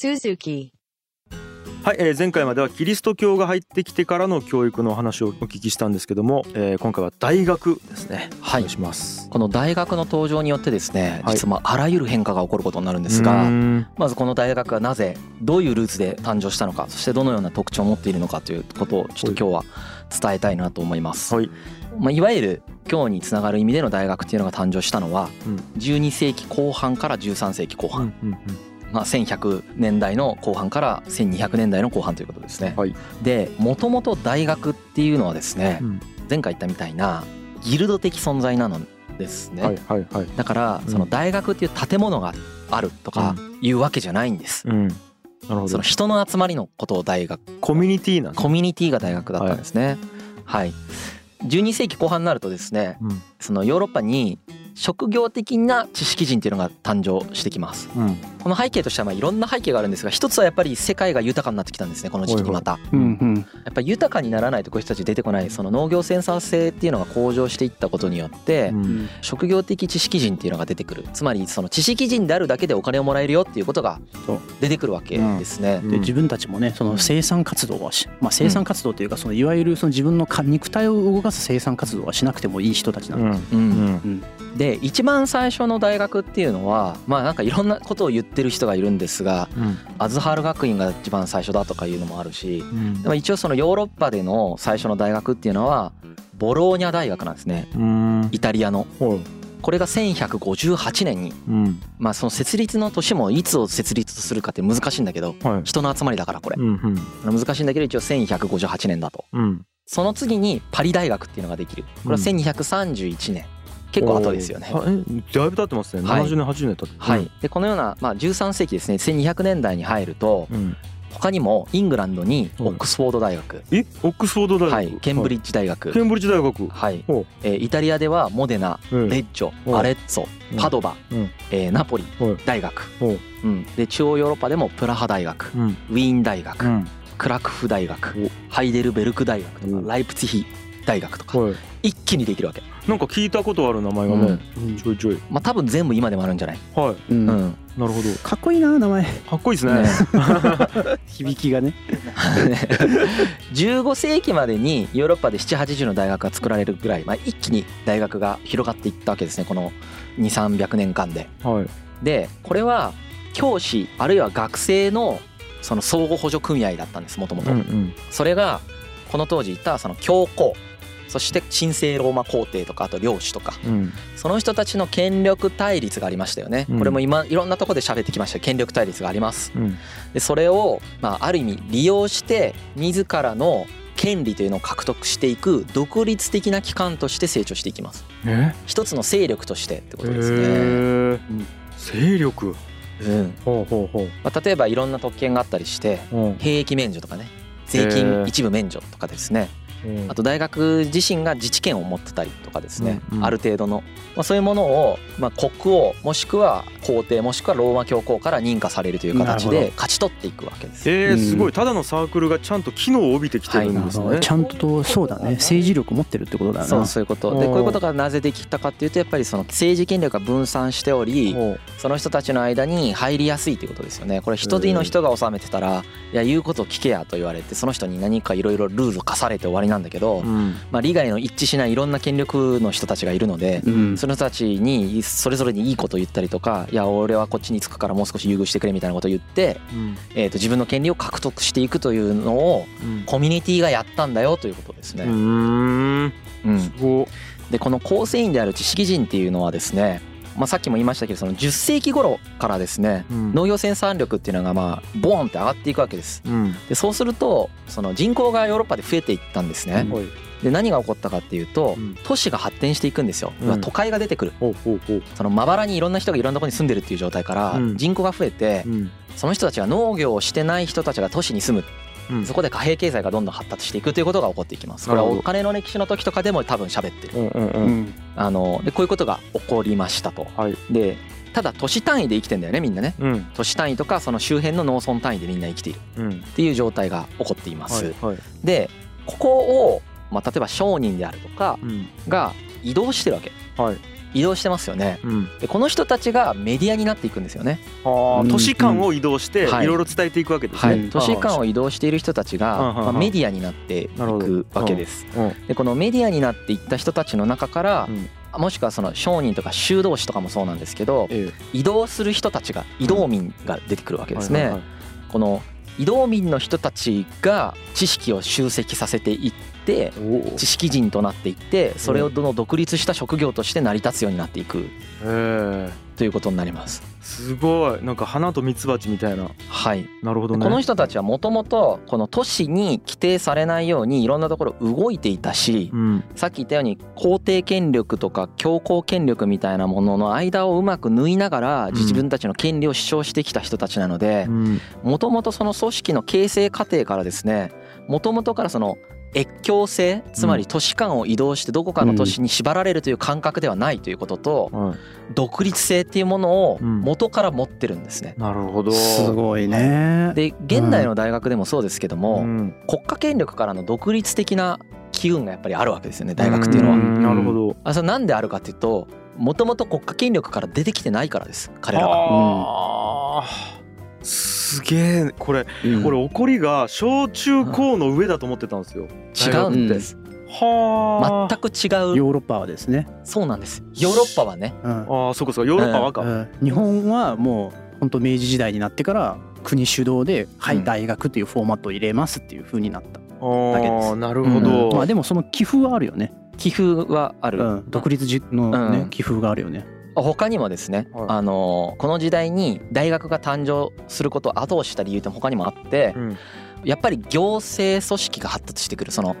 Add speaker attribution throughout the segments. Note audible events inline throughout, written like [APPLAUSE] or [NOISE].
Speaker 1: Suzuki.
Speaker 2: はい、えー前回まではキリスト教が入ってきてからの教育のお話をお聞きしたんですけども、えー今回は大学ですね。
Speaker 3: はい
Speaker 2: お願いします。
Speaker 3: この大学の登場によってですね
Speaker 2: はい
Speaker 3: 実はまああらゆる変化が起こることになるんです
Speaker 2: う
Speaker 3: がまずこの大学がなぜどういうルーツで誕生したのかそしてどのような特徴を持っているのかということをちょっと今日は伝えたいなと思います。
Speaker 2: はい。
Speaker 3: まあ、いわゆる今日につながる意味での大学っていうのが誕生したのは
Speaker 2: うん
Speaker 3: 12世紀後半から13世紀後
Speaker 2: うん
Speaker 3: 半、
Speaker 2: うん
Speaker 3: まあ、1100年代の後半から1200年代の後半ということですね。
Speaker 2: はい
Speaker 3: でもともと大学っていうのはですね
Speaker 2: うん
Speaker 3: 前回言ったみたいなギルド的存在なのですね。
Speaker 2: はいはいはい。
Speaker 3: だから
Speaker 2: うん
Speaker 3: その大学っていう建物があるとかいうわけじゃないんです。
Speaker 2: うん。なるほど
Speaker 3: その。人の集まりのことを大学
Speaker 2: コミュニティなん
Speaker 3: コミュニティが大学だったんですね。はい。12世紀後半になるとですね
Speaker 2: うん
Speaker 3: そのヨーロッパに職業的な知識人っていうのが誕生してきます。
Speaker 2: うん。
Speaker 3: この背景としてはまあいろんな背景があるんですが一つはやっぱり世界が豊かになってきたんですねこの時期にまた。
Speaker 4: うんうん。
Speaker 3: やっぱり豊かにならないとこういう人たち出てこない。その農業センサー性っていうのが向上していったことによって
Speaker 2: うん。
Speaker 3: 職業的知識人っていうのが出てくる。つまりその知識人であるだけでお金をもらえるよっていうことが
Speaker 2: そう。
Speaker 3: 出てくるわけですね。
Speaker 2: うん。
Speaker 4: で自分たちもねその生産活動はし、まあ、生産活動というかそのいわゆるその自分のか肉体を動かす生産活動はしなくてもいい人たちな
Speaker 2: うん。ん。
Speaker 4: だ、
Speaker 3: うん。
Speaker 4: うん。
Speaker 3: で一番最初の大学っていうのはまあなんかいろんなことを言ってる人がいるんですが
Speaker 2: うん。
Speaker 3: アズハール学院が一番最初だとかいうのもあるし
Speaker 2: うん。
Speaker 3: でも一応そのヨーロッパでの最初の大学っていうのはボローニャ大学なんですね。
Speaker 2: うん。
Speaker 3: イタリアの。
Speaker 2: はい
Speaker 3: これが1158年に
Speaker 2: うん。
Speaker 3: まあその設立の年もいつを設立するかって難しいんだけど
Speaker 2: はい。
Speaker 3: 人の集まりだからこれ。
Speaker 2: うんうん。
Speaker 3: 難しいんだけど一応1158年だと。
Speaker 2: うん。
Speaker 3: その次にパリ大学っていうのができる。これは1231年結構後ですよね。
Speaker 2: だいぶ経ってますね。
Speaker 3: はい。
Speaker 2: 70年80年経って。
Speaker 3: はい。でこのようなまあ13世紀ですね。1200年代に入ると
Speaker 2: うん。
Speaker 3: 他にもイングランドに
Speaker 2: はい
Speaker 3: オックスフォード大学。
Speaker 2: えオックスフォード大学。
Speaker 3: はい。ケンブリ
Speaker 2: ッ
Speaker 3: ッジ大学。
Speaker 2: ケンブリッジ大学。
Speaker 3: はい。
Speaker 2: ほ
Speaker 3: えーイタリアではモデナ
Speaker 2: う。
Speaker 3: レッジョ
Speaker 2: う。ん
Speaker 3: アレッツォ
Speaker 2: うん。
Speaker 3: パドバ
Speaker 2: うん。
Speaker 3: えーナポリ
Speaker 2: はい
Speaker 3: 大学。
Speaker 2: ほう。
Speaker 3: うん。で中央ヨーロッパでもプラハ大学
Speaker 2: うん。
Speaker 3: ウィーン大学
Speaker 2: うん。
Speaker 3: クラクフ大学ハイデルベルク大学とか
Speaker 2: お
Speaker 3: ライプツィヒ大学とか
Speaker 2: はい。
Speaker 3: 一気にできるわけ
Speaker 2: なんか聞いたことある名前がね。ちょいちょい。
Speaker 3: まあ多分全部今でもあるんじゃない？
Speaker 2: はい。
Speaker 4: うん
Speaker 3: うん
Speaker 2: なるほど。
Speaker 4: かっこいいな名前
Speaker 2: かっこいいですね。
Speaker 3: ね
Speaker 4: 響きがね
Speaker 3: 15世紀までにヨーロッパで780の大学が作られるぐらい、まあ、一気に大学が広がっていったわけですねこの2300年間で。
Speaker 2: はい。
Speaker 3: でこれは教師あるいは学生のその相互補助組合だったんですもともと
Speaker 2: うん。うん。
Speaker 3: それがこの当時いたその教皇そして神聖ローマ皇帝とかあと領主とか
Speaker 2: うん。
Speaker 3: その人たちの権力対立がありましたよね、
Speaker 2: うん
Speaker 3: これも今いろんなところで喋ってきました権力対立があります
Speaker 2: うん。
Speaker 3: でそれを、まあ、ある意味利用して自らの権利というのを獲得していく独立的な機関として成長していきます
Speaker 2: え？
Speaker 3: 一つの勢力としてってことですね、
Speaker 2: へえ。勢力？
Speaker 3: うん
Speaker 2: ほうほうほう。
Speaker 3: まあ、例えばいろんな特権があったりして
Speaker 2: うん。
Speaker 3: 兵役免除とかね税
Speaker 2: へ
Speaker 3: 金
Speaker 2: ー
Speaker 3: 一部免除とかですねあと大学自身が自治権を持ってたりとかですね、
Speaker 2: うんうん。
Speaker 3: ある程度の、まあ、そういうものを、まあ、国王もしくは皇帝もしくはローマ教皇から認可されるという形で勝ち取っていくわけです。
Speaker 2: えー、すご
Speaker 4: う
Speaker 2: い。ただのサークルがちゃんと機能を帯びてきてるんですね。
Speaker 4: ちゃんとそうだね。政治力持ってるってことだよな。
Speaker 3: そうそういうこと。で
Speaker 2: うん。
Speaker 3: こういうことがなぜできたかっていうとやっぱりその政治権力が分散しておりその人たちの間に入りやすいということですよね。これ一人の人が治めてたらいや言うことを聞けやと言われてその人に何かいろいろルール課されて終わりなんだけど、
Speaker 2: うん。
Speaker 3: まあ、利害の一致しないいろんな権力の人たちがいるので
Speaker 4: うん
Speaker 3: その人たちにそれぞれにいいことを言ったりとかいや俺はこっちにつくからもう少し優遇してくれみたいなことを言って、
Speaker 2: うん。
Speaker 3: えー、と自分の権利を獲得していくというのを
Speaker 2: うん。
Speaker 3: コミュニティがやったんだよということですね。
Speaker 2: うーん。
Speaker 3: でこの構成員である知識人っていうのはですね、まあ、さっきも言いましたけどその10世紀頃からですね
Speaker 2: うん
Speaker 3: 農業生産力っていうのがまあボーンって上がっていくわけです。
Speaker 2: うん。
Speaker 3: でそうするとその人口がヨーロッパで増えていったんですね。
Speaker 2: はい。
Speaker 3: で何が起こったかっていうと
Speaker 2: うん
Speaker 3: 都市が発展していくんですよ。都会が出てくる。そのまばらにいろんな人がいろんなところに住んでるっていう状態から
Speaker 2: うん
Speaker 3: 人口が増えて
Speaker 2: うん。
Speaker 3: その人たちが農業をしてない人たちが都市に住む
Speaker 2: うん
Speaker 3: そこで貨幣経済がどんどん発達していくということが起こっていきます。これはお金の歴史の時とかでも多分喋ってる。
Speaker 2: うんうんう。
Speaker 4: うんん
Speaker 3: あのでこういうことが起こりましたと。
Speaker 2: はい。
Speaker 3: でただ都市単位で生きてんだよねみんなね。
Speaker 2: うん。
Speaker 3: 都市単位とかその周辺の農村単位でみんな生きている
Speaker 2: うん。
Speaker 3: っていう状態が起こっています。
Speaker 2: はい。はい。
Speaker 3: でここを、まあ、例えば商人であるとか
Speaker 2: うん。
Speaker 3: が移動してるわけ。
Speaker 2: はい。
Speaker 3: 移動してますよね。
Speaker 2: うん。
Speaker 3: でこの人たちがメディアになっていくんですよね。
Speaker 2: ああ都市間を移動してい
Speaker 3: はい。
Speaker 2: ろいろ伝えていくわけですね。
Speaker 3: はい、都市間を移動している人たちが、
Speaker 2: うん。うん。うん。
Speaker 3: まあ、メディアになっていくわけです。
Speaker 2: うん。
Speaker 3: でこのメディアになっていった人たちの中から
Speaker 2: うん。
Speaker 3: もしくはその商人とか修道士とかもそうなんですけど
Speaker 2: え
Speaker 3: 移動する人たちが移動民が出てくるわけ
Speaker 2: え
Speaker 3: ですね、
Speaker 2: はいはい。
Speaker 3: この移動民の人たちが知識を集積させていって
Speaker 2: はい
Speaker 3: 知識人となっていってそれをどの独立した職業として成り立つようになっていくということになります。
Speaker 2: すごい。なんか花とミツバチみたいな。
Speaker 3: はい、
Speaker 2: なるほどね。
Speaker 3: この人たちはもともとこの都市に規定されないようにいろんなところ動いていたし
Speaker 2: うん。
Speaker 3: さっき言ったように皇帝権力とか強行権力みたいなものの間をうまく縫いながら
Speaker 2: ん。
Speaker 3: 自分たちの権利を主張してきた人たちなので
Speaker 2: うん。
Speaker 3: もともとその組織の形成過程からですねもともとからその越境性つまり都市間を移動してどこかの都市に縛られるという感覚ではないということと
Speaker 2: はい
Speaker 3: 独立性っていうものを
Speaker 2: うん
Speaker 3: 元から持ってるんですね。
Speaker 2: なるほど。
Speaker 4: すごいね。
Speaker 3: で現代の大学でもそうですけど
Speaker 2: う
Speaker 3: も
Speaker 2: ん
Speaker 3: 国家権力からの独立的な機運がやっぱりあるわけですよね大学っていうのは。
Speaker 2: んなるほど。
Speaker 3: あそれなんであるかっていうともともと国家権力から出てきてないからです彼らが。
Speaker 2: すげえこれ
Speaker 4: うん
Speaker 2: これ怒りが小中高の上だと思ってたんですよ。
Speaker 3: 違うんです
Speaker 2: はあ。
Speaker 3: 全く違う
Speaker 4: ヨーロッパはですね。
Speaker 3: そうなんですヨーロッパはね
Speaker 4: うん
Speaker 2: ああそうかそうかヨーロッパは赤。
Speaker 4: うん日本はもう本当明治時代になってから国主導で「は
Speaker 3: うん
Speaker 4: い大学」っていうフォーマットを入れますっていう風になった。
Speaker 2: あ
Speaker 4: だけです
Speaker 2: あなるほど。
Speaker 4: まあでもその寄付はあるよね。
Speaker 3: 寄付はある、
Speaker 4: うん独立じの
Speaker 3: うん
Speaker 4: ね寄付があるよね。
Speaker 3: 他にもですね、
Speaker 2: はい。
Speaker 3: あのこの時代に大学が誕生することを後押しした理由って他にもあって
Speaker 2: うん。
Speaker 3: やっぱり行政組織が発達してくる。その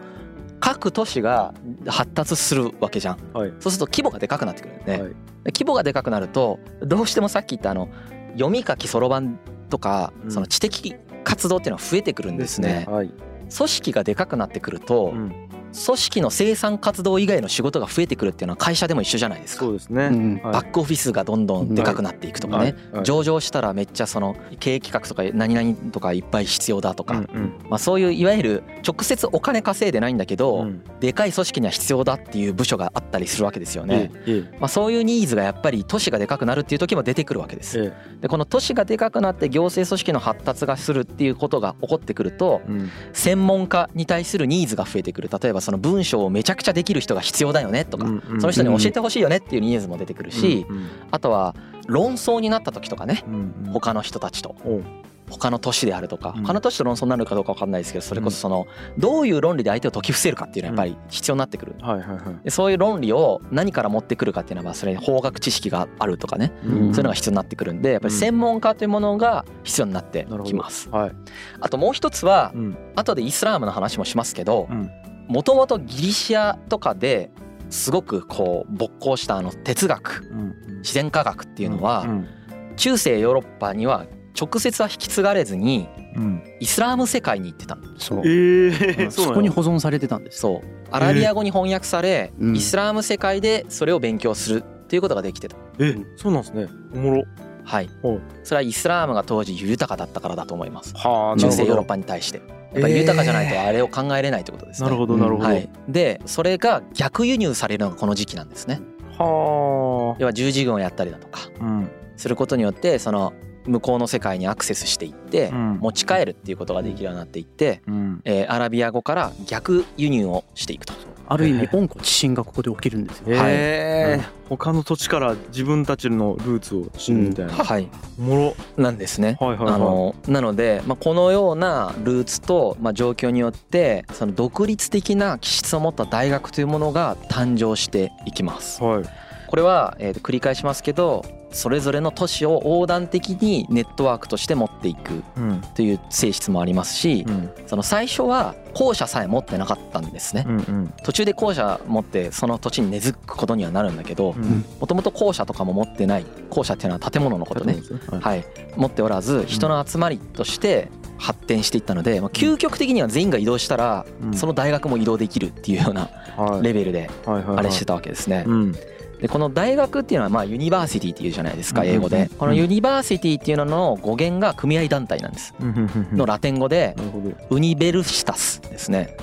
Speaker 3: 各都市が発達するわけじゃん。
Speaker 2: はい。
Speaker 3: そうすると規模がでかくなってくるんで,で、
Speaker 2: はい。
Speaker 3: 規模がでかくなるとどうしてもさっき言ったあの読み書きそろばんとか
Speaker 2: うん。
Speaker 3: その知的活動っていうのは増えてくるんですね。
Speaker 2: はい。
Speaker 3: 組織がでかくなってくると
Speaker 2: うん
Speaker 3: 組織の生産活動以外の仕事が増えてくるっていうのは会社でも一緒じゃないですか。
Speaker 2: そう。ですね。
Speaker 4: うん
Speaker 2: はい。
Speaker 3: バックオフィスがどんどんでかくなっていくとかね、
Speaker 2: はい。はい
Speaker 3: 上場したらめっちゃその経営企画とか何々とかいっぱい必要だとか、
Speaker 2: うんうん。
Speaker 3: まあ、そういういわゆる直接お金稼いでないんだけど、
Speaker 2: うん。
Speaker 3: でかい組織には必要だっていう部署があったりするわけですよね。
Speaker 2: ええ
Speaker 3: まあ、そういうニーズがやっぱり都市がでかくなるっていう時も出てくるわけです。
Speaker 2: え
Speaker 3: でこの都市がでかくなって行政組織の発達がするっていうことが起こってくると
Speaker 2: えうん。
Speaker 3: 専門家に対するニーズが増えてくる。例えばその文章をめちゃくちゃできる人が必要だよねとか、その人に教えてほしいよねっていうニーズも出てくるし、
Speaker 2: うん
Speaker 3: あとは論争になった時とかね他の人たちと他の都市であるとか
Speaker 2: うん。
Speaker 3: 他の都市と論争になるかどうか分かんないですけどそれこそそのどういう論理で相手を解き伏せるかっていうのはやっぱり必要になってくる。そういう論理を何から持ってくるかっていうのはそれに法学知識があるとかね
Speaker 2: うん。
Speaker 3: そういうのが必要になってくるんでやっぱり専門家というものが必要になってきます。
Speaker 2: はい。
Speaker 3: あともう一つは
Speaker 2: うん。
Speaker 3: 後でイスラームの話もしますけど
Speaker 2: うん
Speaker 3: もともとギリシアとかですごくこう勃興したあの哲学
Speaker 2: うん
Speaker 3: 自然科学っていうのは
Speaker 2: うん
Speaker 3: 中世ヨーロッパには直接は引き継がれずに
Speaker 2: うん。
Speaker 3: イスラーム世界に行ってたの。
Speaker 4: そう。
Speaker 2: ええ
Speaker 4: うん。そこに保存されてたんです。
Speaker 3: そう。アラビア語に翻訳され
Speaker 4: うん。
Speaker 3: イスラーム世界でそれを勉強するっていうことができてた。
Speaker 2: えそうなんですね。おもろ。
Speaker 3: はい。
Speaker 2: はい
Speaker 3: それはイスラームが当時豊かだったからだと思います。
Speaker 2: は
Speaker 3: 中世ヨーロッパに対して。やっぱり豊かじゃないとあれを考えれないってことですね
Speaker 2: なるほどなるほど。
Speaker 3: はい、でそれが逆輸入されるのがこの時期なんですね
Speaker 2: は
Speaker 3: 要は十字軍をやったりだとか
Speaker 2: あ。うん
Speaker 3: することによってその向こうの世界にアクセスしていって
Speaker 2: うん
Speaker 3: 持ち帰るっていうことができるようになっていって、
Speaker 2: うん。
Speaker 3: えーアラビア語から逆輸入をしていくと。
Speaker 4: ある意味温故知新がここで起きるんですよ。
Speaker 3: はい
Speaker 2: ええ他の土地から自分たちのルーツを知るみたいな。
Speaker 3: はい、
Speaker 2: おもろ。
Speaker 3: なんですね。
Speaker 2: はいはいはい。
Speaker 3: あのなので、まあ、このようなルーツと、まあ、状況によってその独立的な気質を持った大学というものが誕生していきます。
Speaker 2: はい。
Speaker 3: これは、えーと繰り返しますけどそれぞれの都市を横断的にネットワークとして持っていく
Speaker 2: うん。
Speaker 3: という性質もありますし
Speaker 2: うん。
Speaker 3: その最初は校舎さえ持ってなかったんですね。
Speaker 2: うんうん。
Speaker 3: 途中で校舎持ってその土地に根付くことにはなるんだけど
Speaker 2: うん。
Speaker 3: もともと校舎とかも持ってない校舎っていうのは建物のことね。
Speaker 2: はい。
Speaker 3: はい。持っておらず人の集まりとして発展していったのでまあ究極的には全員が移動したら
Speaker 2: うん。
Speaker 3: その大学も移動できるっていうような
Speaker 2: はい。
Speaker 3: レベルで
Speaker 2: はいはいはい。
Speaker 3: あれしてたわけですね。
Speaker 2: うん
Speaker 3: でこの大学っていうのはまあ university っていうじゃないですか
Speaker 2: うん
Speaker 3: 英語
Speaker 2: うん。
Speaker 3: でこの university っていうのの語源が組合団体なんです。のラテン語で。 universitas ですね。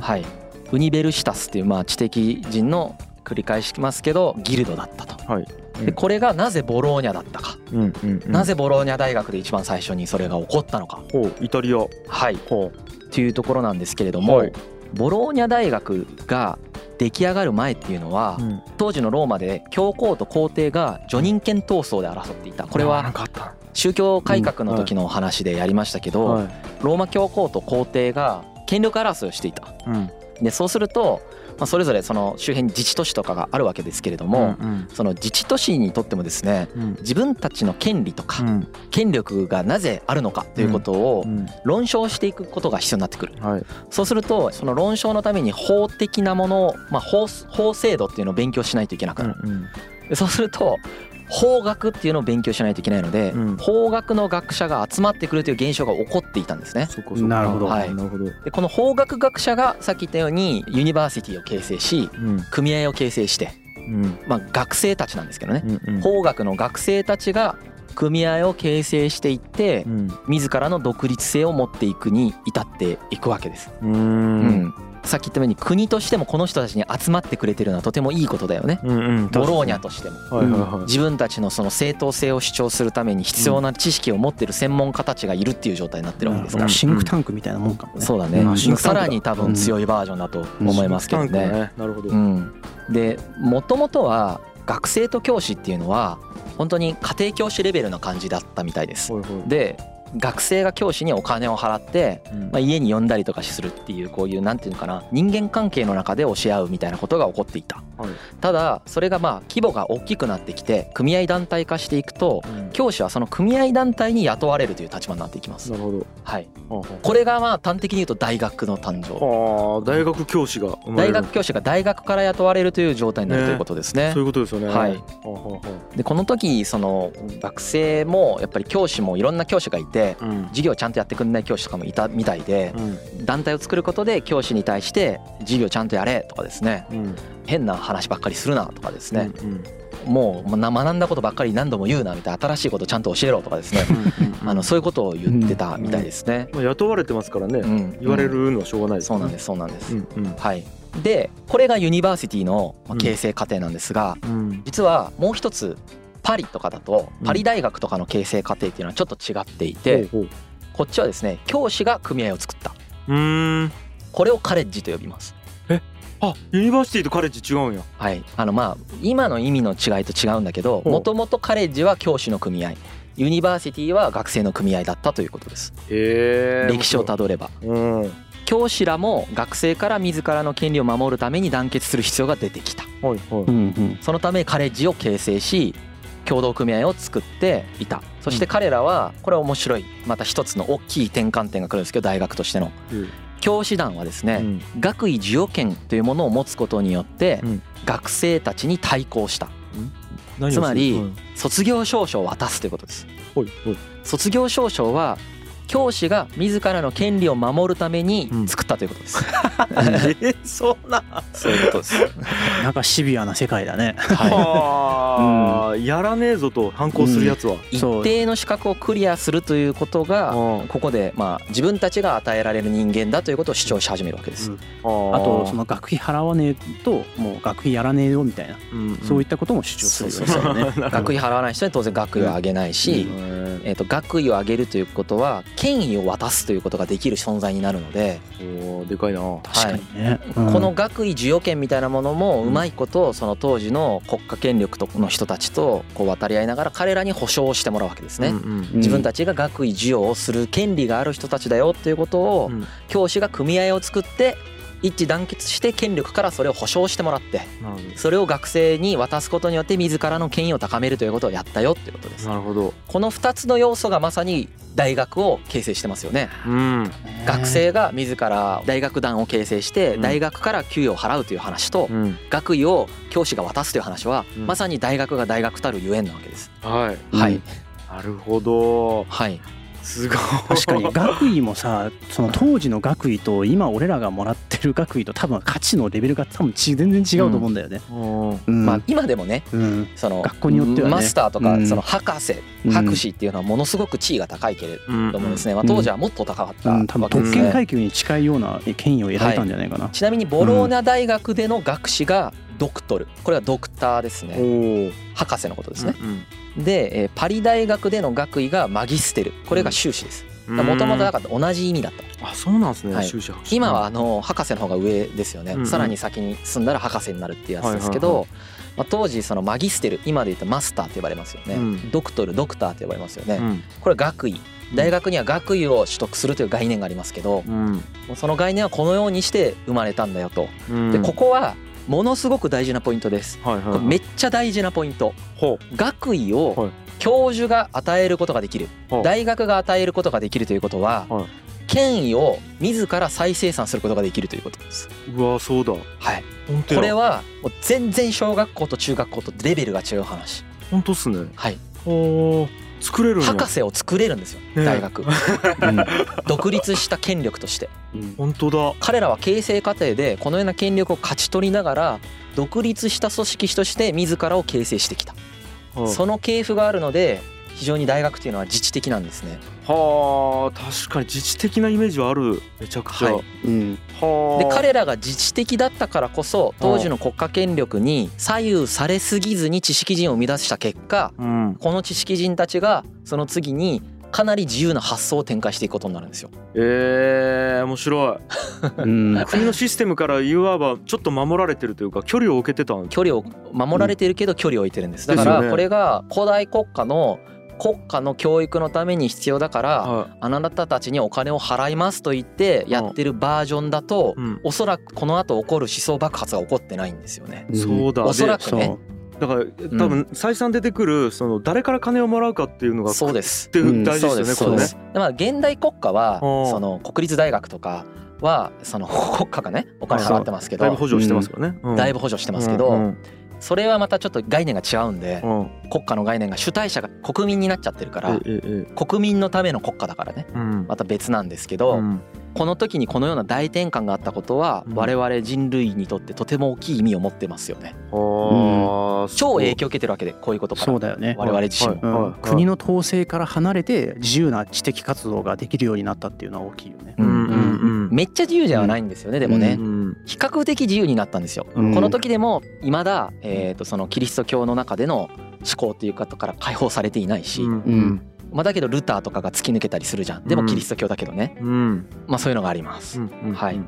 Speaker 3: はい universitas っていうまあ知的人の繰り返しますけどギルドだったと。
Speaker 2: はい。
Speaker 3: でこれがなぜボローニャだったか、
Speaker 2: うんうんうん。
Speaker 3: なぜボローニャ大学で一番最初にそれが起こったのか。
Speaker 2: イタリア。
Speaker 3: はい。
Speaker 2: ほ
Speaker 3: というところなんですけれども、
Speaker 2: はい。
Speaker 3: ボローニャ大学が出来上がる前っていうのは、
Speaker 2: うん。
Speaker 3: 当時のローマで教皇と皇帝が叙任権闘争で争っていた。これは宗教改革の時のお話でやりましたけど、
Speaker 2: はい。
Speaker 3: ローマ教皇と皇帝が権力争いをしていた。
Speaker 2: うん。
Speaker 3: でそうすると、まあ、それぞれその周辺に自治都市とかがあるわけですけれども、
Speaker 2: うん
Speaker 3: その自治都市にとってもですね
Speaker 2: うん。
Speaker 3: 自分たちの権利とか
Speaker 2: うん。
Speaker 3: 権力がなぜあるのかということを
Speaker 2: うん
Speaker 3: 論証していくことが必要になってくる。
Speaker 2: はい。
Speaker 3: そうするとその論証のために法的なものを、まあ、法法制度っていうのを勉強しないといけなくなる。そうすると法学っていうのを勉強しないといけないので、
Speaker 2: うん。
Speaker 3: 法学の学者が集まってくるという現象が起こっていたんですね。
Speaker 2: そこそこ。
Speaker 4: なるほど。
Speaker 3: はい。
Speaker 2: なるほど。
Speaker 3: でこの法学学者がさっき言ったようにユニバーシティを形成し
Speaker 2: うん。
Speaker 3: 組合を形成して、
Speaker 2: うん。
Speaker 3: まあ、学生たちなんですけどね、
Speaker 2: うんうん。
Speaker 3: 法学の学生たちが組合を形成していって
Speaker 2: うん。
Speaker 3: 自らの独立性を持っていくに至っていくわけです。
Speaker 2: うん。
Speaker 3: うんさっき言ったように国としてもこの人たちに集まってくれてるのはとてもいいことだよね。
Speaker 2: うんうん
Speaker 3: ボローニャとしても。
Speaker 2: はいはいはい。
Speaker 3: 自分たちのその正当性を主張するために必要な知識を持ってる専門家たちがいるっていう状態になってるわけですから。
Speaker 2: うん。
Speaker 4: シンクタンクみたいなもんかもね。
Speaker 3: そうだね。さらに多分強いバージョンだと思いますけど
Speaker 2: シンクタンク
Speaker 3: ね。
Speaker 2: ねなるほど。
Speaker 3: うん、でもともとは学生と教師っていうのは本当に家庭教師レベルな感じだったみたいです。
Speaker 2: はいはい。
Speaker 3: で学生が教師にお金を払って、
Speaker 2: うん。
Speaker 3: まあ、家に呼んだりとかするっていうこういうなんていうのかな人間関係の中で教え合うみたいなことが起こっていた。
Speaker 2: はい。
Speaker 3: ただそれがまあ規模が大きくなってきて組合団体化していくと
Speaker 2: うん。
Speaker 3: 教師はその組合団体に雇われるという立場になっていきます。
Speaker 2: なるほど。
Speaker 3: はい、
Speaker 2: は
Speaker 3: これがまあ端的に言うと大学の誕生。
Speaker 2: あはあ大学教師が
Speaker 3: 大学教師が大学から雇われるという状態になるということですね。
Speaker 2: そういうことですよね。
Speaker 3: はい。でこの時その学生もやっぱり教師もいろんな教師がいて
Speaker 2: あうん
Speaker 3: 授業ちゃんとやってくんない教師とかもいたみたいで
Speaker 2: うん。
Speaker 3: 団体を作ることで教師に対して授業ちゃんとやれとかですね。
Speaker 2: うん。
Speaker 3: 変な話ばっかりするなとかですね。
Speaker 2: うん
Speaker 3: もうな学んだことばっかり何度も言うなみたいな新しいことちゃんと教えろとかですね。
Speaker 2: うん
Speaker 3: あのそういうことを言ってたみたいですね。
Speaker 2: まあ雇われてますからね。
Speaker 3: うん
Speaker 2: 言われるのはしょうがないです
Speaker 3: そうなんですそうなんです。
Speaker 2: うんうん。
Speaker 3: はい、でこれがユニバーシティのまあ形成過程なんですが
Speaker 2: うん。
Speaker 3: 実はもう一つパリとかだと
Speaker 2: うん。
Speaker 3: パリ大学とかの形成過程っていうのはちょっと違っていてこっちはですね教師が組合を作った。
Speaker 2: うーん。
Speaker 3: これをカレッジと呼びます。
Speaker 2: あユニバーシティとカレッジ違うんや。
Speaker 3: はい、あのまあ今の意味の違いと違うんだけどもともとカレッジは教師の組合。ユニバーシティは学生の組合だったということです。
Speaker 2: へえ。
Speaker 3: 歴史をたどれば。
Speaker 2: うん。はい
Speaker 3: 教師らも学生から自らの権利を守るために団結する必要が出てきた。
Speaker 2: はい。
Speaker 4: うんうん。
Speaker 3: そのためカレッジを形成し共同組合を作っていた。そして彼らはこれは面白い。また一つの大きい転換点が来るんですけど大学としての。
Speaker 2: うん。
Speaker 3: 教師団はですね、
Speaker 2: うん。
Speaker 3: 学位授与権というものを持つことによって
Speaker 2: うん。
Speaker 3: 学生たちに対抗した。つまり
Speaker 2: うん。
Speaker 3: 卒業証書を渡すということです。卒業証書は教師が自らの権利を守るために
Speaker 2: うん。
Speaker 3: 作ったということです、
Speaker 2: えそんな
Speaker 3: そういうことです。
Speaker 4: なんかシビアな世界だね。
Speaker 3: は
Speaker 2: はあ。やらねえぞと反抗するやつは、
Speaker 4: う
Speaker 3: 一定の資格をクリアするということが
Speaker 2: うん。
Speaker 3: ここでまあ自分たちが与えられる人間だということを主張し始めるわけです、
Speaker 4: うん。
Speaker 2: あ
Speaker 4: あとその学費払わねえともう学費やらねえよみたいな。
Speaker 2: の
Speaker 4: そういったことも主張する
Speaker 3: そうそう。
Speaker 4: よね。[LAUGHS]
Speaker 3: 学費払わない人に当然学位を上げないし、えー、と学位を上げるということは権威を渡すということができる存在になるので、
Speaker 2: おーでかいな。
Speaker 4: 確かにね。うん。
Speaker 3: この学位授与権みたいなものもうまいことその当時の国家権力との人たちとこう渡り合いながら彼らに保証をしてもらうわけですね。
Speaker 2: うんうん
Speaker 3: 自分たちが学位授与をする権利がある人たちだよっていうことを
Speaker 2: うん。
Speaker 3: 教師が組合を作って一致団結して権力からそれを保証してもらってそれを学生に渡すことによって自らの権威を高めるということをやったよっていうことです。
Speaker 2: なるほど。
Speaker 3: この2つの要素がまさに大学を形成してますよね。
Speaker 2: うん。
Speaker 3: 学生が自ら大学団を形成して
Speaker 2: うん。
Speaker 3: 大学から給与を払うという話と
Speaker 2: うん。
Speaker 3: 学位を教師が渡すという話は
Speaker 2: うん。
Speaker 3: まさに大学が大学たるゆえんなわけです。
Speaker 2: はい。
Speaker 3: はい。
Speaker 2: なるほど。
Speaker 3: はい
Speaker 2: すごい。
Speaker 4: 確かに学位もさその当時の学位と今俺らがもらってる学位と多分価値のレベルが多分ち全然違うと思うんだよね。
Speaker 2: うん。
Speaker 4: うん。
Speaker 3: まあ今でもね
Speaker 4: うん。
Speaker 3: その
Speaker 4: 学校によってはね。
Speaker 3: マスターとか
Speaker 4: うん。
Speaker 3: その博士
Speaker 4: うん。
Speaker 3: 博士っていうのはものすごく地位が高いけれ
Speaker 2: うん
Speaker 3: どもですね。まあ当時はもっと高かった
Speaker 4: うん、多分特
Speaker 3: わけですね。
Speaker 4: 権階級に近いような権威を得られたんじゃないかな。
Speaker 3: ちなみにボローニャ大学での学士がドクトル。これはドクターです
Speaker 2: お
Speaker 3: ね。
Speaker 2: お
Speaker 3: 博士のことですね、
Speaker 2: うん
Speaker 3: で、えーパリ大学での学位がマギステル。これが修士です。
Speaker 2: うん。
Speaker 3: もともとだから同じ意味だった。
Speaker 2: あそうなんですね、
Speaker 3: はい。今はあの博士の方が上ですよね、
Speaker 2: うんうん。
Speaker 3: さらに先に進んだら博士になるっていうやつですけ
Speaker 2: はいはい
Speaker 3: ど、まあ、当時そのマギステル今で言うとマスターって呼ばれますよね、
Speaker 2: うん。
Speaker 3: ドクトルドクターって呼ばれますよね、
Speaker 2: うん。
Speaker 3: これ学位。大学には学位を取得するという概念がありますけど
Speaker 2: うん。
Speaker 3: その概念はこのようにして生まれたんだよと。
Speaker 2: うん。
Speaker 3: でここはものすごく大事なポイントです。
Speaker 2: はいはいはい。
Speaker 3: めっちゃ大事なポイント。
Speaker 2: ほ
Speaker 3: 学位
Speaker 2: はい。
Speaker 3: を教授が与えることができる。
Speaker 2: う。
Speaker 3: 大学が与えることができるということは
Speaker 2: はい。
Speaker 3: 権威を自ら再生産することができるということです。
Speaker 2: うわそうだ。
Speaker 3: はい、
Speaker 2: 本当や。
Speaker 3: これはもう全然小学校と中学校とレベルが違う話。
Speaker 2: 本当っすね。
Speaker 3: はい、
Speaker 2: おー作れる
Speaker 3: 博士を作れるんですよ
Speaker 2: ね
Speaker 3: 大学。[LAUGHS] 独立した権力として。
Speaker 4: うん
Speaker 2: 本当だ
Speaker 3: 彼らは形成過程でこのような権力を勝ち取りながら独立した組織として自らを形成してきた。
Speaker 2: は
Speaker 3: その系譜があるので非常に大学っていうのは自治的なんですね。
Speaker 2: はあ確かに自治的なイメージはある。めちゃくちゃ、
Speaker 3: はい。
Speaker 4: うん。
Speaker 2: はあ。
Speaker 3: で彼らが自治的だったからこそ当時の国家権力に左右されすぎずに知識人を生み出した結果
Speaker 2: うん。
Speaker 3: この知識人たちがその次にかなり自由な発想を展開していくことになるんですよ。
Speaker 2: えー、面白い。[LAUGHS]
Speaker 4: うん。
Speaker 2: 国のシステムからいわばちょっと守られてるというか距離を置けてたん
Speaker 3: 距離を守られているけど距離を置いてるんです。だからこれが古代国家の国家の教育のために必要だから
Speaker 2: は
Speaker 3: あなたたちにお金を払いますと言ってやってるバージョンだと
Speaker 2: い、うん、
Speaker 3: おそらくこの後起こる思想爆発が起こってないんですよね。
Speaker 2: そうだ。
Speaker 3: おそら
Speaker 2: で
Speaker 3: くね
Speaker 2: だから多分再三出てくるその誰から金をもらうかっていうのが
Speaker 3: そうです。
Speaker 2: っ。ていう大事で
Speaker 3: すす。そうです。でまあ現代国家は
Speaker 2: うん。
Speaker 3: その国立大学とかはその国家がねお金払ってますけど
Speaker 2: だいぶ補助してますからね、うん。
Speaker 3: だいぶ補助してますけ
Speaker 2: うん
Speaker 3: どそれはまたちょっと概念が違うんで
Speaker 2: うん。うん
Speaker 3: 国家の概念が主体者が国民になっちゃってるから国民のための国家だからね。
Speaker 2: うん。
Speaker 3: また別なんですけ
Speaker 2: う
Speaker 3: ど
Speaker 2: ん。
Speaker 3: この時にこのような大転換があったことは
Speaker 2: うん。
Speaker 3: 我々人類にとってとても大きい意味を持ってますよね。
Speaker 2: はあ
Speaker 3: 超影響を受けてるわけでこういうことから。
Speaker 4: そうだよね。
Speaker 3: 我々自身も。
Speaker 4: 国の統制から離れて自由な知的活動ができるようになったっていうのは大きいよね。
Speaker 3: うん。
Speaker 2: うんうん
Speaker 3: めっちゃ自由ではないんですよねでもね。
Speaker 2: う。ん
Speaker 3: 比較的自由になったんですよ。
Speaker 4: うん。
Speaker 3: この時でも未だえーとそのキリスト教の中での思考っていうことから解放されていないし、
Speaker 2: うん。
Speaker 4: うん。
Speaker 3: まあだけどルターとかが突き抜けたりするじゃん。でもキリスト教だけどね。
Speaker 2: うん。
Speaker 3: まあそういうのがあります。
Speaker 2: うん。
Speaker 3: はい。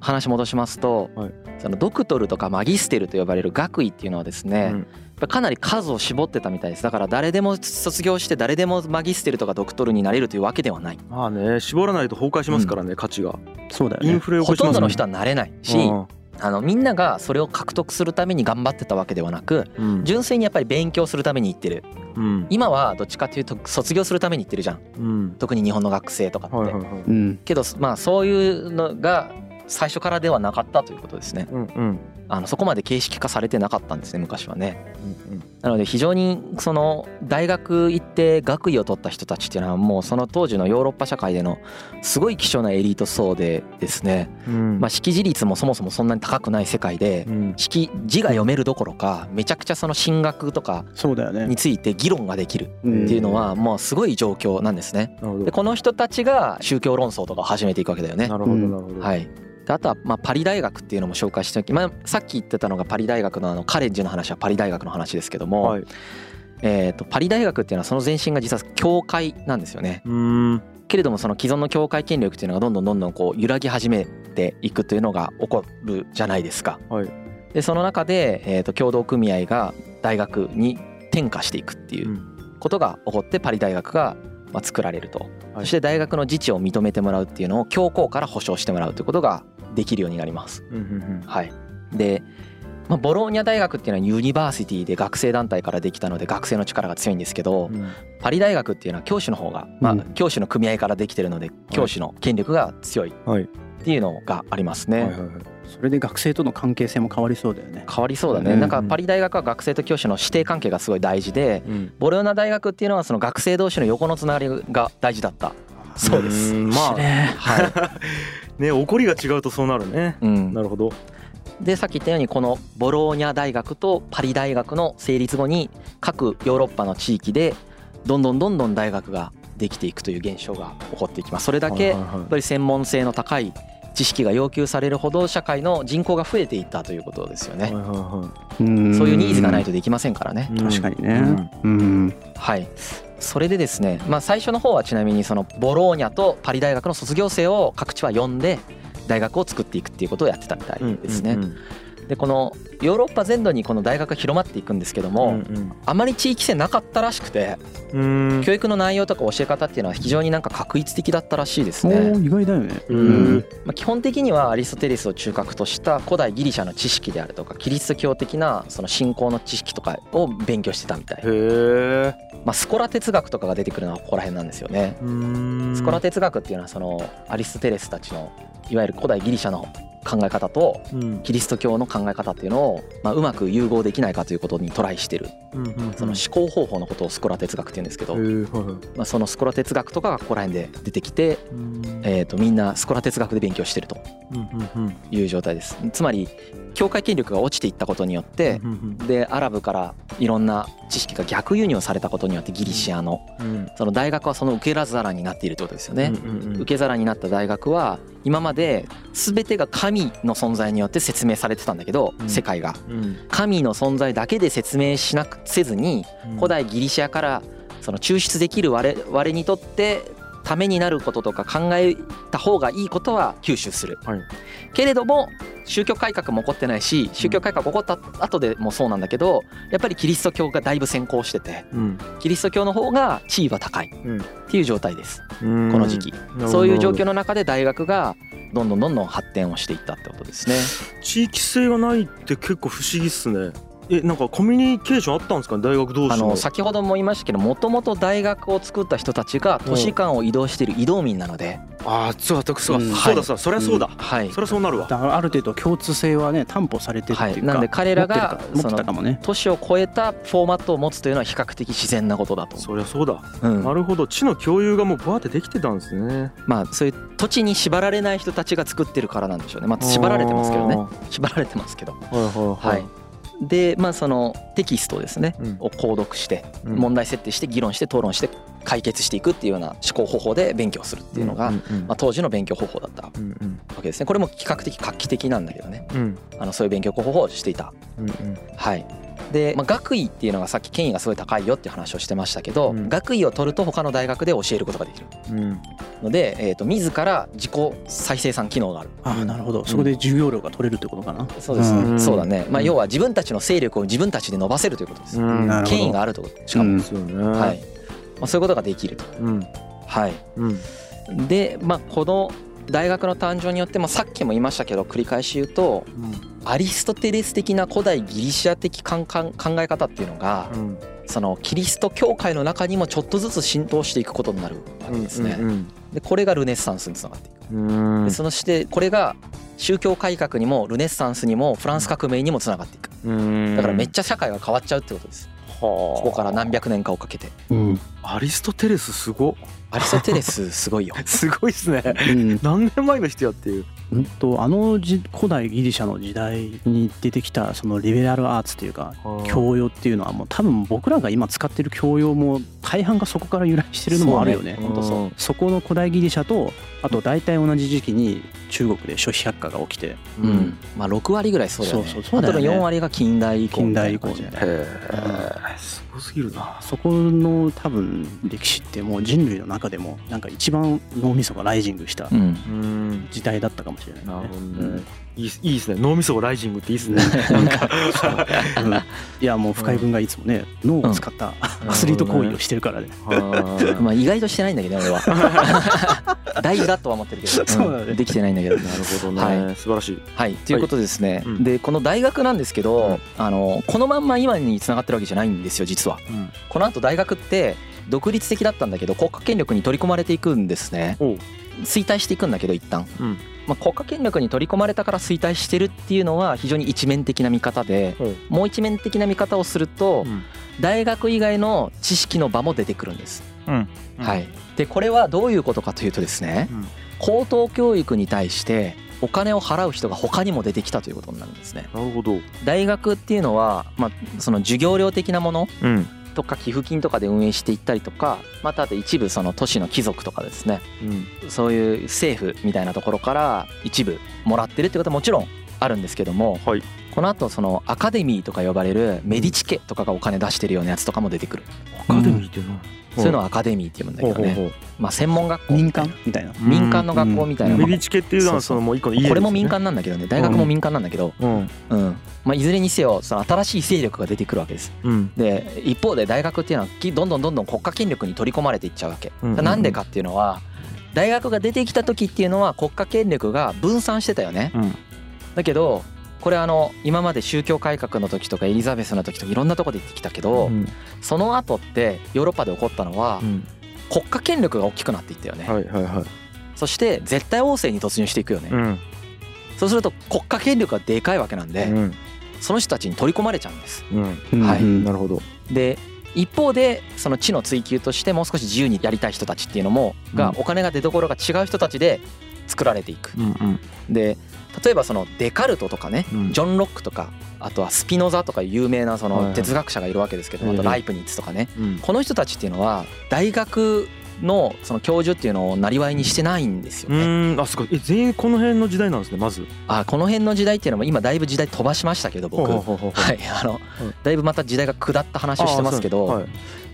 Speaker 3: 話戻しますと、
Speaker 2: はい。
Speaker 3: そのドクトルとかマギステルと呼ばれる学位っていうのはですね、かなり数を絞ってたみたいです。だから誰でも卒業して誰でもマギステルとかドクトルになれるというわけではない。
Speaker 2: まあね絞らないと崩壊しますからね価値が。
Speaker 4: そうだよね。
Speaker 2: インフレを起
Speaker 3: ほ
Speaker 2: こしますね。
Speaker 3: とんどの人はなれないし、あのみんながそれを獲得するために頑張ってたわけではなく
Speaker 2: うん。
Speaker 3: 純粋にやっぱり勉強するために行ってる。
Speaker 2: うん。
Speaker 3: 今はどっちかというと卒業するために行ってるじゃん。
Speaker 2: うん。
Speaker 3: 特に日本の学生とかって、
Speaker 2: はいはいはい。
Speaker 4: うん。
Speaker 3: けどまあそういうのが最初からではなかったということですね。
Speaker 2: うんうん
Speaker 3: あのそこまで形式化されてなかったんですね昔はね。
Speaker 2: うん
Speaker 3: なので非常にその大学行って学位を取った人たちっていうのはもうその当時のヨーロッパ社会でのすごい希少なエリート層でですね、
Speaker 2: うん。
Speaker 3: まあ、識字率もそもそもそんなに高くない世界で
Speaker 2: うん。
Speaker 3: 識字が読めるどころかめちゃくちゃその進学とか
Speaker 4: そうだよね。
Speaker 3: に。ついて議論ができる
Speaker 4: うん
Speaker 3: っていうのはもうすごい状況なんですね。でこの人たちが宗教論争とかを始めていくわけだよね。
Speaker 2: な。るほどなるほど。
Speaker 3: はいであとはまあパリ大学っていうのも紹介しておき、まあ、さっき言ってたのがパリ大学のあのカレッジの話はパリ大学の話ですけども、
Speaker 2: はい。
Speaker 3: えー、とパリ大学っていうのはその前身が実は教会なんですよね。
Speaker 2: うん。
Speaker 3: けれどもその既存の教会権力っていうのがどんどんどんどんこう揺らぎ始めていくというのが起こるじゃないですか。
Speaker 2: はい。
Speaker 3: でその中で、えー、と協同組合が大学に転化していくっていううん。ことが起こってパリ大学がまあ作られると、
Speaker 2: はい。
Speaker 3: そして大学の自治を認めてもらうっていうのを教皇から保証してもらうということができるようになります。
Speaker 2: うんうん
Speaker 3: はい、で、まあ、ボローニャ大学っていうのはユニバーシティで学生団体からできたので学生の力が強いんですけど、
Speaker 2: うん。
Speaker 3: パリ大学っていうのは教師の方が、まあ
Speaker 4: うん、
Speaker 3: 教師の組合からできてるので教師の権力が強い
Speaker 2: はい。
Speaker 3: っていうのがありますね。
Speaker 2: はいはいはい。
Speaker 4: それで学生との関係性も変わりそうだよね。
Speaker 3: 変わりそうだね、
Speaker 4: うん
Speaker 3: なんかパリ大学は学生と教師の師弟関係がすごい大事で
Speaker 2: うん。
Speaker 3: ボローニャ大学っていうのはその学生同士の横のつながりが大事だった。そうです。
Speaker 2: んまあ。
Speaker 4: ね
Speaker 3: はい [LAUGHS]
Speaker 2: ね起こりが違うとそうなるね。
Speaker 3: うん。
Speaker 2: なるほど。
Speaker 3: でさっき言ったようにこのボローニャ大学とパリ大学の成立後に各ヨーロッパの地域でどんどんどんどん大学ができていくという現象が起こっていきます。それだけやっぱり専門性の高い知識が要求されるほど社会の人口が増えていったということですよね。
Speaker 2: はいはいは
Speaker 4: うん。
Speaker 3: そういうニーズがないとできませんからね。
Speaker 2: い
Speaker 4: 確かにね。うん。
Speaker 3: はい。それでですね、まあ最初の方はちなみにそのボローニャとパリ大学の卒業生を各地は呼んで大学を作っていくっていうことをやってたみたいですね
Speaker 2: うんう。ん
Speaker 3: でこのヨーロッパ全土にこの大学が広まっていくんですけども、
Speaker 2: うん
Speaker 3: あまり地域性なかったらしくて
Speaker 2: うん。
Speaker 3: 教育の内容とか教え方っていうのは非常になんか画一的だったらしいです
Speaker 4: お
Speaker 3: ね。
Speaker 4: ー意外だよね。
Speaker 2: う
Speaker 4: うん。ん
Speaker 3: まあ、基本的にはアリストテレスを中核とした古代ギリシャの知識であるとかキリスト教的なその信仰の知識とかを勉強してたみたい、
Speaker 2: へえ
Speaker 3: まあ、スコラ哲学とかが出てくるのはここら辺なんですよね。スコラ哲学っていうのはそのアリストテレスたちのいわゆる古代ギリシャの考え方と
Speaker 2: うん。
Speaker 3: キリスト教の考え方っていうのを、まあ、うまく融合できないかということにトライしてる。その思考方法のことをスコラ哲学っていうんですけど、まあ、そのスコラ哲学とかがここら辺で出てきて、
Speaker 2: うん。
Speaker 3: えー、とみんなスコラ哲学で勉強してるという状態です。つまり教会権力が落ちていったことによってでアラブからいろんな知識が逆輸入されたことによってギリシアの
Speaker 2: うん。
Speaker 3: その大学はその受け皿になっているってことですよね。受け皿になった大学は今まで全てが神の存在によって説明されてたんだけど、
Speaker 2: うん。
Speaker 3: 世界が。
Speaker 2: うん。
Speaker 3: 神の存在だけで説明しなくせずに古代ギリシアからその抽出できる我々にとってためになることとか考えた方がいいことは吸収する、
Speaker 2: はい。
Speaker 3: けれども宗教改革も起こってないし宗教改革起こった後でもそうなんだけどやっぱりキリスト教がだいぶ先行してて
Speaker 2: うん。
Speaker 3: キリスト教の方が地位は高い
Speaker 2: うん。
Speaker 3: っていう状態です。
Speaker 2: うん。
Speaker 3: この時期。そういう状況の中で大学がどんどんどんどん発展をしていったってことですね。
Speaker 2: 地域性がないって結構不思議っすねえなんかコミュニケーションあったんですか？ね大学同
Speaker 3: あ
Speaker 2: 士の。
Speaker 3: の先ほども言いましたけどもともと大学を作った人たちが都市間を移動している移動民なので、
Speaker 2: ああそうだそうだ、
Speaker 4: うん。
Speaker 2: そうだそうだそりゃそうだ、
Speaker 3: はい。
Speaker 2: そりゃそうなるわ。
Speaker 4: ある程度共通性はね担保されてるっていうか、
Speaker 3: はい。なんで彼らが
Speaker 4: ね。
Speaker 3: 都市を超えたフォーマットを持つというのは比較的自然なことだと、
Speaker 2: そりゃそうだ、
Speaker 3: うん。
Speaker 2: なるほど。地の共有がもうバーってできてたんですね。
Speaker 3: まあそういう土地に縛られない人たちが作ってるからなんでしょうね。まあ縛られてますけどね。縛られてますけど。
Speaker 2: はいはい。
Speaker 3: はいでまあそのテキストですね、
Speaker 2: うん。
Speaker 3: を購読して
Speaker 2: うん。
Speaker 3: 問題設定して議論して討論して解決していくっていうような思考方法で勉強するっていうのが、まあ、当時の勉強方法だったわけですね。これも比較的画期的なんだけどね。
Speaker 2: うん。
Speaker 3: あのそういう勉強方法をしていた。はいで、まあ、学位っていうのがさっき権威がすごい高いよっていう話をしてましたけど、
Speaker 2: うん。
Speaker 3: 学位を取ると他の大学で教えることができる。
Speaker 2: うん。
Speaker 3: ので、えー、と自ら自己再生産機能がある。
Speaker 4: ああなるほど。そこで授業料が取れるってことかな、
Speaker 3: そうですね、
Speaker 2: うん。
Speaker 3: そうだね、まあ、
Speaker 2: うん
Speaker 3: 要は自分たちの勢力を自分たちで伸ばせるということです、権威があるとしかも、はい。まあ、そういうことができると。
Speaker 2: うん。
Speaker 3: はい。
Speaker 2: うん。
Speaker 3: でまあこの大学の誕生によって、まあ、さっきも言いましたけど繰り返し言うとアリストテレス的な古代ギリシア的考考え方っていうのが
Speaker 2: うん
Speaker 3: そのキリスト教会の中にもちょっとずつ浸透していくことになるわけですね。
Speaker 2: うん
Speaker 3: でこれがルネッサンスにつながっていく。
Speaker 2: うん
Speaker 3: でそのしてこれが宗教改革にもルネッサンスにもフランス革命にもつながっていく。
Speaker 2: うん
Speaker 3: だからめっちゃ社会が変わっちゃうってことです。ここから何百年かをかけて。
Speaker 4: うん。
Speaker 2: アリストテレスすごっ。
Speaker 3: アリストテレスすごいよ。[LAUGHS]
Speaker 2: すごいっすね。
Speaker 4: うん。
Speaker 2: 何年前の人やっていう。
Speaker 4: うんとあのじ古代ギリシャの時代に出てきたそのリベラルアーツというか教養っていうのはもう多分僕らが今使ってる教養も大半がそこから由来してるのもあるよね。
Speaker 3: そうね。ほんとそう。
Speaker 4: そこの古代ギリシャとあと大体同じ時期に中国で諸子百科が起きて。
Speaker 3: うん。まあ6割ぐらいそうだよね。
Speaker 4: そうそうそうだよね。
Speaker 3: あとの4割が近代以降みた
Speaker 4: 近代以
Speaker 3: いな感じで
Speaker 4: 降みたい
Speaker 2: ごすぎるな。
Speaker 4: そこの多分歴史ってもう人類の中でもなんか一番脳みそがライジングした時代だったかもしれないね。
Speaker 2: なるほど
Speaker 4: うん。
Speaker 2: ねいいいいですね。脳みそがライジングっていいですね。なんか。
Speaker 4: う。んいやもう深井君がいつもね脳を使ったアスリート行為をしてるからね。
Speaker 2: は
Speaker 3: まあ意外としてないんだけどね俺は。[LAUGHS] 大事だとは思ってるけど、
Speaker 4: そうだね。
Speaker 3: んできてないんだけど。
Speaker 2: いなるほどね、
Speaker 3: は
Speaker 2: 素晴らしい。
Speaker 3: はい。ということでですね、
Speaker 2: うん。
Speaker 3: でこの大学なんですけど、
Speaker 2: うん。
Speaker 3: あのこのまんま今につながってるわけじゃないんですよ実は。
Speaker 2: うん。
Speaker 3: この後大学って独立的だったんだけど国家権力に取り込まれていくんですね。衰退していくんだけど一旦、
Speaker 2: うん
Speaker 3: まあ、国家権力に取り込まれたから衰退してるっていうのは非常に一面的な見方でもう一面的な見方をすると
Speaker 2: うん。
Speaker 3: 大学以外の知識の場も出てくるんです。
Speaker 2: うん。
Speaker 3: はい、でこれはどういうことかというとですね、
Speaker 2: うん。
Speaker 3: 高等教育に対してお金を払う人が他にも出てきたということになるんですね。
Speaker 2: なるほど。
Speaker 3: 大学っていうのは、まあ、その授業料的なもの
Speaker 2: うん
Speaker 3: とか寄付金とかで運営していったりとかまたあと一部その都市の貴族とかですね。
Speaker 2: うん。
Speaker 3: そういう政府みたいなところから一部もらってるってことはもちろんあるんですけども
Speaker 2: はい。
Speaker 3: この後そのアカデミーとか呼ばれるメディチ家とかがお金出してるようなやつとかも出てくる。
Speaker 2: アカデミーっていうの？は
Speaker 3: そういうのはアカデミーって言うんだけどね。
Speaker 2: ほうほうほ
Speaker 3: まあ専門学校。
Speaker 4: 民間みたいな？
Speaker 3: 民間の学校みたいな。
Speaker 2: メディチ家っていうのはそのもう一個の家ですね。
Speaker 3: これも民間なんだけどね。大学も民間なんだけど。
Speaker 2: うん。
Speaker 3: うん。まあいずれにせよその新しい勢力が出てくるわけです。
Speaker 2: うん。
Speaker 3: で一方で大学っていうのはきどんどんどんどん国家権力に取り込まれていっちゃうわけ。
Speaker 2: うんうんうん。
Speaker 3: なんでかっていうのは大学が出てきた時っていうのは国家権力が分散してたよね。
Speaker 2: うん
Speaker 3: だけどこれあの今まで宗教改革の時とかエリザベスの時とかいろんなとこで言ってきたけど、
Speaker 2: うん。
Speaker 3: その後ってヨーロッパで起こったのは
Speaker 2: うん。
Speaker 3: 国家権力が大きくなっていったよね、
Speaker 2: はいはいはい。
Speaker 3: そして絶対王政に突入していくよね、
Speaker 2: うん。
Speaker 3: そうすると国家権力がでかいわけなんで、
Speaker 2: うん。
Speaker 3: その人たちに取り込まれちゃうんです。はい。
Speaker 4: うん
Speaker 2: なるほど。
Speaker 3: で一方でその知の追求としてもう少し自由にやりたい人たちっていうのもが
Speaker 2: うん。
Speaker 3: お金が出所が違う人たちで作られていく。
Speaker 2: うんうん。
Speaker 3: で例えばそのデカルトとかね
Speaker 2: うん。
Speaker 3: ジョン・ロックとかあとはスピノザとか有名なそ
Speaker 2: はいはい。
Speaker 3: の哲学者がいるわけですけど
Speaker 2: ええ
Speaker 3: あとライプニッツとかね。
Speaker 2: うん。
Speaker 3: この人たちっていうのは大学のその教授っていうのをなりわいにしてないんですよ
Speaker 2: う
Speaker 3: ね。
Speaker 2: あすごい。え全員この辺の時代なんですねまず。
Speaker 3: あこの辺の時代っていうのも今だいぶ時代飛ばしましたけど僕。はい。あのだいぶまた時代が下った話をしてますけど
Speaker 2: はい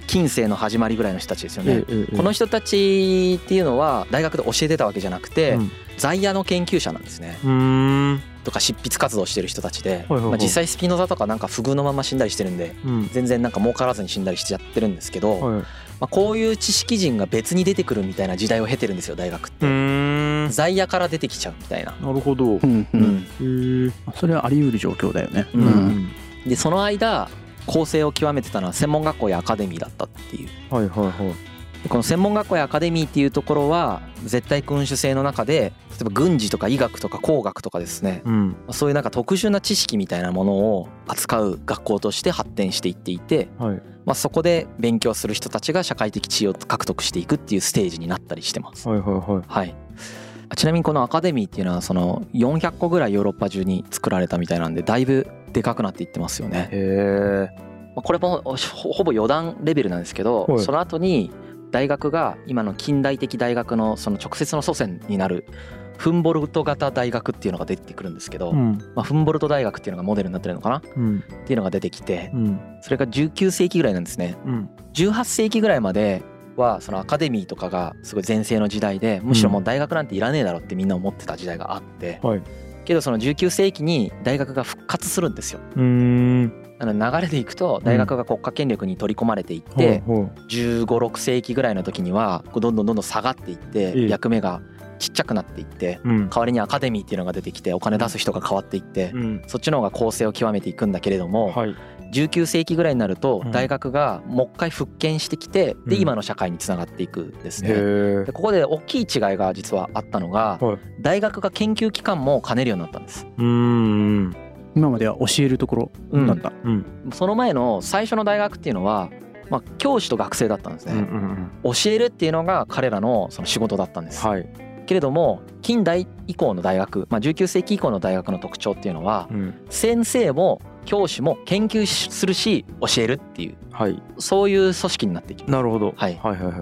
Speaker 3: 近世の始まりぐらいの人たちですよね。この人たちっていうのは大学で教えてたわけじゃなくて
Speaker 2: うん。
Speaker 3: 在野の研究者なんですね。
Speaker 2: うーん。
Speaker 3: とか執筆活動してる人たちで、まあ、実際スピノザとかなんか不遇のまま死んだりしてるんで
Speaker 2: うん。
Speaker 3: 全然なんか儲からずに死んだりしちゃってるんですけど、まあ、こういう知識人が別に出てくるみたいな時代を経てるんですよ大学って。在野から出てきちゃうみたいな。
Speaker 2: なるほど。へ
Speaker 4: うん。それはあり得る状況だよね。
Speaker 3: う
Speaker 2: うん。ん。
Speaker 3: でその間構成を極めてたのは専門学校やアカデミーだったっていう。
Speaker 2: はいはいはい。
Speaker 3: でこの専門学校やアカデミーっていうところは絶対君主制の中で例えば軍事とか医学とか工学とかですね。
Speaker 2: うん。
Speaker 3: まあそういうなんか特殊な知識みたいなものを扱う学校として発展していっていて、
Speaker 2: はい。
Speaker 3: まあ、そこで勉強する人たちが社会的地位を獲得していくっていうステージになったりしてます。
Speaker 2: はいはいはい。
Speaker 3: はい。あちなみにこのアカデミーっていうのはその400個ぐらいヨーロッパ中に作られたみたいなんでだいぶでかくなっていってますよね。
Speaker 2: へ
Speaker 3: これもほほぼ余談レベルなんですけど、
Speaker 2: はい。
Speaker 3: その後に大学が今の近代的大学のその直接の祖先になるフンボルト型大学っていうのが出てくるんですけど、
Speaker 2: うん。
Speaker 3: まあ、フンボルト大学っていうのがモデルになってるのかな？っ
Speaker 2: うん。
Speaker 3: ていうのが出てきて
Speaker 2: うん。
Speaker 3: それが19世紀ぐらいなんですね。
Speaker 2: うん。
Speaker 3: 18世紀ぐらいまではそのアカデミーとかがすごい全盛の時代でむしろもう大学なんていらねえだろってみんな思ってた時代があって
Speaker 2: はい
Speaker 3: けどその19世紀に大学が復活するんですよ。流れでいくと大学が国家権力に取り込まれていって、
Speaker 2: ほうほう。
Speaker 3: 1 5 6世紀ぐらいの時にはどんどんどんどん下がっていって
Speaker 2: ええ。
Speaker 3: 役目がちっちゃくなっていって
Speaker 2: うん。
Speaker 3: 代わりにアカデミーっていうのが出てきてお金出す人が変わっていって
Speaker 2: うん。
Speaker 3: そっちの方が構成を極めていくんだけれども
Speaker 2: はい
Speaker 3: 19世紀ぐらいになると
Speaker 2: うん。
Speaker 3: 大学がもう一回復権してきてで
Speaker 2: うん。
Speaker 3: 今の社会につながっていくんです
Speaker 2: へ
Speaker 3: ね。
Speaker 2: え
Speaker 3: でここで大きい違いが実はあったのが
Speaker 2: はい。
Speaker 3: 大学が研究機関も兼ねるようになったんです。
Speaker 2: うーん
Speaker 4: 今までは教えるところだった。
Speaker 2: うん。
Speaker 3: その前の最初の大学っていうのはまあ教師と学生だったんです
Speaker 2: うんう
Speaker 3: ね。
Speaker 2: ん。
Speaker 3: 教えるっていうのが彼らのその仕事だったんです。
Speaker 2: はい。
Speaker 3: けれども近代以降の大学、まあ、19世紀以降の大学の特徴っていうのは
Speaker 2: うん。
Speaker 3: 先生も教師も研究するし教えるっていう。
Speaker 2: はい。
Speaker 3: そういう組織になっていきます。
Speaker 2: なるほど。
Speaker 3: はい。
Speaker 2: はいはいはい。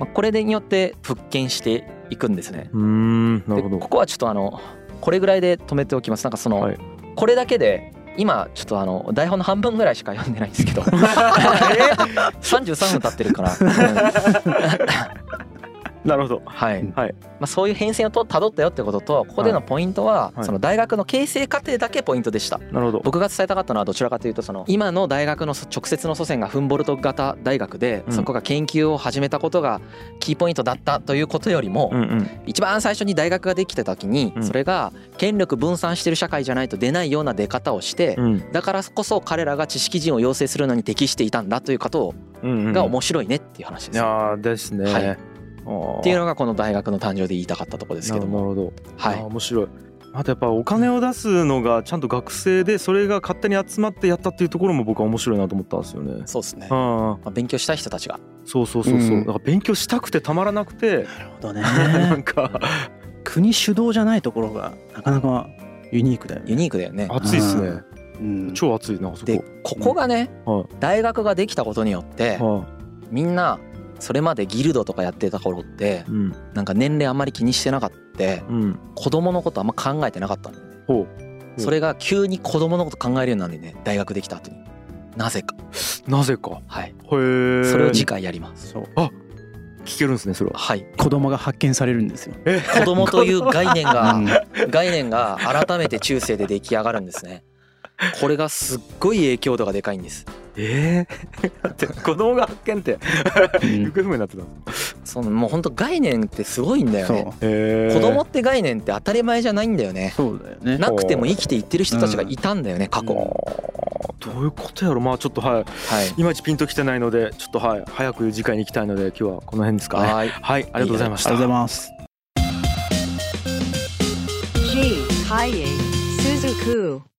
Speaker 3: まあ、これによって復権していくんですね。
Speaker 2: うーんなるほど。
Speaker 3: でここはちょっとあのこれぐらいで止めておきます。なんかその、
Speaker 2: はい。
Speaker 3: これだけで今ちょっとあの台本の半分ぐらいしか読んでないんですけど。[LAUGHS] 33 [LAUGHS] 分経ってるから、う [LAUGHS] ん
Speaker 2: なるほど。
Speaker 3: はい、
Speaker 2: はい。
Speaker 3: まあ、そういう変遷をと辿ったよってこととここでのポイントは、
Speaker 2: はい。
Speaker 3: その大学の形成過程だけポイントでした。
Speaker 2: なるほど。
Speaker 3: 僕が伝えたかったのはどちらかというとその今の大学の直接の祖先がフンボルト型大学で、
Speaker 2: うん。
Speaker 3: そこが研究を始めたことがキーポイントだったということよりも、一番最初に大学ができた時に、
Speaker 2: うん。
Speaker 3: それが権力分散してる社会じゃないと出ないような出方をして、
Speaker 2: うん。
Speaker 3: だからこそ彼らが知識人を養成するのに適していたんだということ
Speaker 2: うんうん
Speaker 3: が面白いねっていう話です。
Speaker 2: いやーですね
Speaker 3: はいっていうのがこの大学の誕生で言いたかったところですけども。
Speaker 2: なるほど。
Speaker 3: はい。
Speaker 2: 面白い。あとやっぱお金を出すのがちゃんと学生でそれが勝手に集まってやったっていうところも僕は面白いなと思ったんですよね。
Speaker 3: そうですね。
Speaker 2: あ
Speaker 3: まあ、勉強したい人たちが。
Speaker 2: あそうそうそうそう、
Speaker 4: うん。
Speaker 2: だから勉強したくてたまらなくて。
Speaker 4: なるほどね。[LAUGHS]
Speaker 2: なんか。
Speaker 4: 国主導じゃないところがなかなかユニークだよね。
Speaker 3: ユニークだよね。
Speaker 2: 熱いっすね。
Speaker 4: うん。
Speaker 2: 超熱いなあそこ。
Speaker 3: でここがね
Speaker 2: はい。
Speaker 3: 大学ができたことによって
Speaker 2: は
Speaker 3: みんなそれまでギルドとかやってた頃って
Speaker 2: いうん。
Speaker 3: なんか年齢あんまり気にしてなかった。
Speaker 2: うん。
Speaker 3: 子供のことあんま考えてなかったんだよね
Speaker 2: ほう。
Speaker 3: それが急に子供のこと考えるようになるんだよね。大学できた後に。なぜか。
Speaker 2: なぜか。
Speaker 3: はい。
Speaker 2: へえ
Speaker 3: それを次回やります。
Speaker 4: そう。
Speaker 2: 聞けるんですねそれは。
Speaker 3: はい。
Speaker 4: 子供が発見されるんですよ。
Speaker 3: 子供という概念が [LAUGHS]
Speaker 4: うん。
Speaker 3: 概念が改めて中世で出来上がるんですねこれがすっごい影響度がでかいんです。
Speaker 2: ええだ [LAUGHS] って子供が発見って。
Speaker 4: うん。
Speaker 2: 行方不明になってたんですか
Speaker 3: そのもう本当概念ってすごいんだよね。子供って概念って当たり前じゃないんだよね。
Speaker 4: そうだよね。
Speaker 3: なくても生きていってる人たちがいたんだよね過去。
Speaker 2: どういうことやろ？まあちょっとはい。
Speaker 3: はい。
Speaker 2: いまいちピンときてないのでちょっとはい。早く次回に行きたいので今日はこの辺ですか？ね
Speaker 3: はい。
Speaker 2: はいありがとうございました。
Speaker 4: ありがとうございます。
Speaker 1: G. Kaye Suzuku.